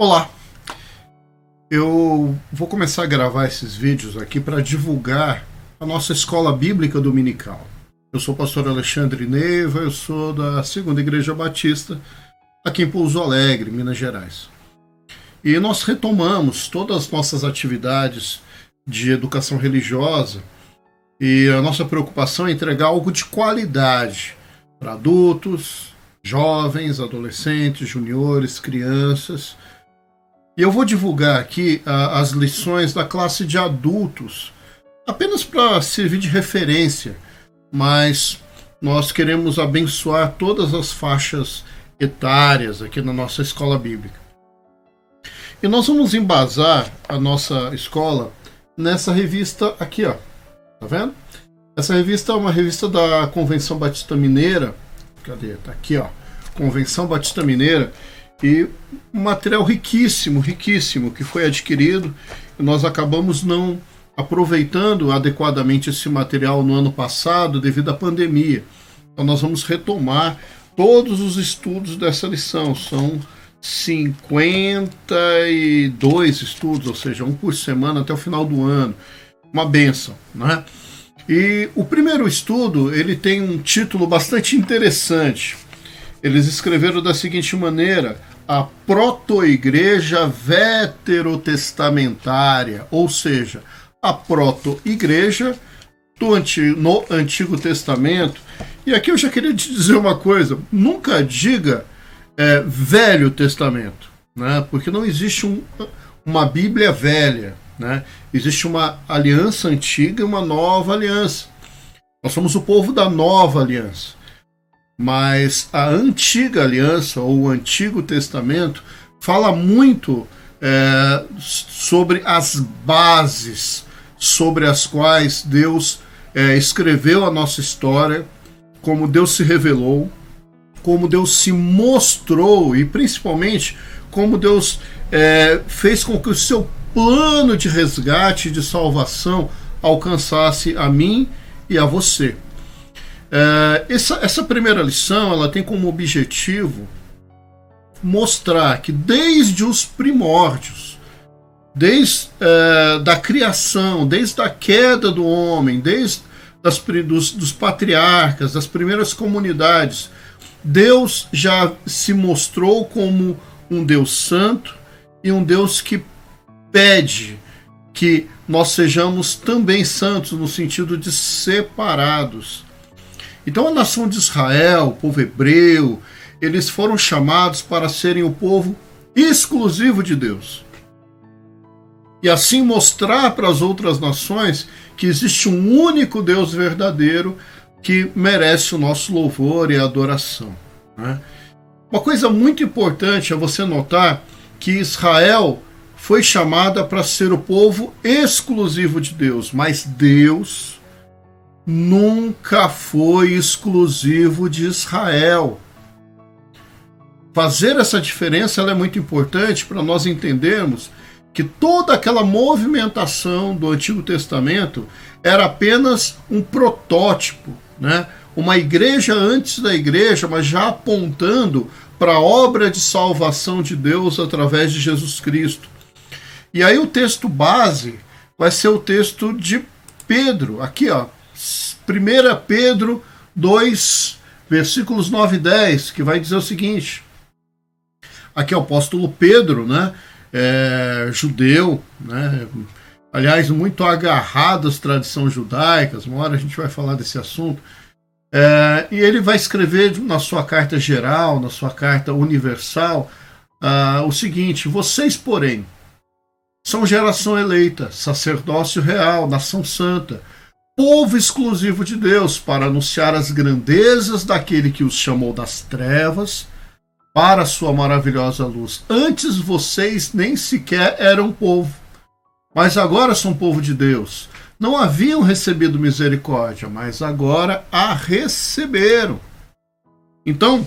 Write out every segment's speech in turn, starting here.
Olá! Eu vou começar a gravar esses vídeos aqui para divulgar a nossa escola bíblica dominical. Eu sou o pastor Alexandre Neiva, eu sou da Segunda Igreja Batista, aqui em Pouso Alegre, Minas Gerais. E nós retomamos todas as nossas atividades de educação religiosa e a nossa preocupação é entregar algo de qualidade para adultos, jovens, adolescentes, juniores, crianças e eu vou divulgar aqui uh, as lições da classe de adultos, apenas para servir de referência, mas nós queremos abençoar todas as faixas etárias aqui na nossa escola bíblica. E nós vamos embasar a nossa escola nessa revista aqui, ó. Tá vendo? Essa revista é uma revista da Convenção Batista Mineira. Cadê? Tá aqui, ó. Convenção Batista Mineira e um material riquíssimo, riquíssimo, que foi adquirido. Nós acabamos não aproveitando adequadamente esse material no ano passado devido à pandemia. Então nós vamos retomar todos os estudos dessa lição. São 52 estudos, ou seja, um por semana até o final do ano. Uma benção, né? E o primeiro estudo, ele tem um título bastante interessante. Eles escreveram da seguinte maneira: a proto-igreja veterotestamentária, ou seja, a proto-igreja no Antigo Testamento. E aqui eu já queria te dizer uma coisa: nunca diga é, Velho Testamento, né? porque não existe um, uma Bíblia velha. Né? Existe uma aliança antiga e uma nova aliança. Nós somos o povo da nova aliança. Mas a antiga aliança ou o Antigo Testamento fala muito é, sobre as bases sobre as quais Deus é, escreveu a nossa história, como Deus se revelou, como Deus se mostrou e principalmente como Deus é, fez com que o seu plano de resgate, de salvação, alcançasse a mim e a você. É, essa, essa primeira lição ela tem como objetivo mostrar que desde os primórdios, desde é, da criação, desde a queda do homem, desde das, dos, dos patriarcas, das primeiras comunidades, Deus já se mostrou como um Deus santo e um Deus que pede que nós sejamos também santos no sentido de separados então a nação de Israel, o povo hebreu, eles foram chamados para serem o povo exclusivo de Deus. E assim mostrar para as outras nações que existe um único Deus verdadeiro que merece o nosso louvor e adoração. Né? Uma coisa muito importante é você notar que Israel foi chamada para ser o povo exclusivo de Deus, mas Deus nunca foi exclusivo de Israel. Fazer essa diferença é muito importante para nós entendermos que toda aquela movimentação do Antigo Testamento era apenas um protótipo, né? uma igreja antes da igreja, mas já apontando para a obra de salvação de Deus através de Jesus Cristo. E aí o texto base vai ser o texto de Pedro, aqui ó, 1 Pedro 2, versículos 9 e 10, que vai dizer o seguinte. Aqui é o apóstolo Pedro, né? É, judeu, né? aliás, muito agarrado às tradições judaicas, uma hora a gente vai falar desse assunto. É, e ele vai escrever na sua carta geral, na sua carta universal, uh, o seguinte: Vocês, porém, são geração eleita, sacerdócio real, nação santa povo exclusivo de Deus para anunciar as grandezas daquele que os chamou das trevas para a sua maravilhosa luz. Antes vocês nem sequer eram povo, mas agora são povo de Deus. Não haviam recebido misericórdia, mas agora a receberam. Então,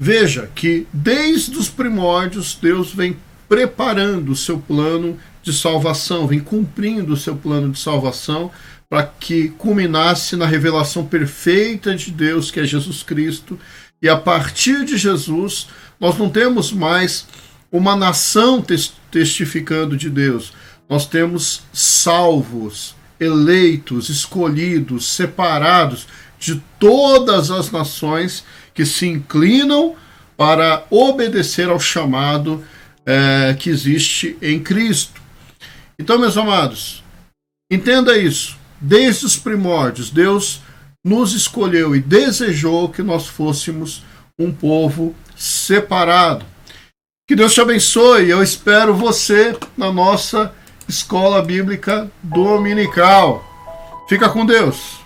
veja que desde os primórdios Deus vem preparando o seu plano de salvação, vem cumprindo o seu plano de salvação para que culminasse na revelação perfeita de Deus, que é Jesus Cristo. E a partir de Jesus, nós não temos mais uma nação testificando de Deus. Nós temos salvos, eleitos, escolhidos, separados de todas as nações que se inclinam para obedecer ao chamado é, que existe em Cristo. Então, meus amados, entenda isso. Desde os primórdios, Deus nos escolheu e desejou que nós fôssemos um povo separado. Que Deus te abençoe. Eu espero você na nossa escola bíblica dominical. Fica com Deus.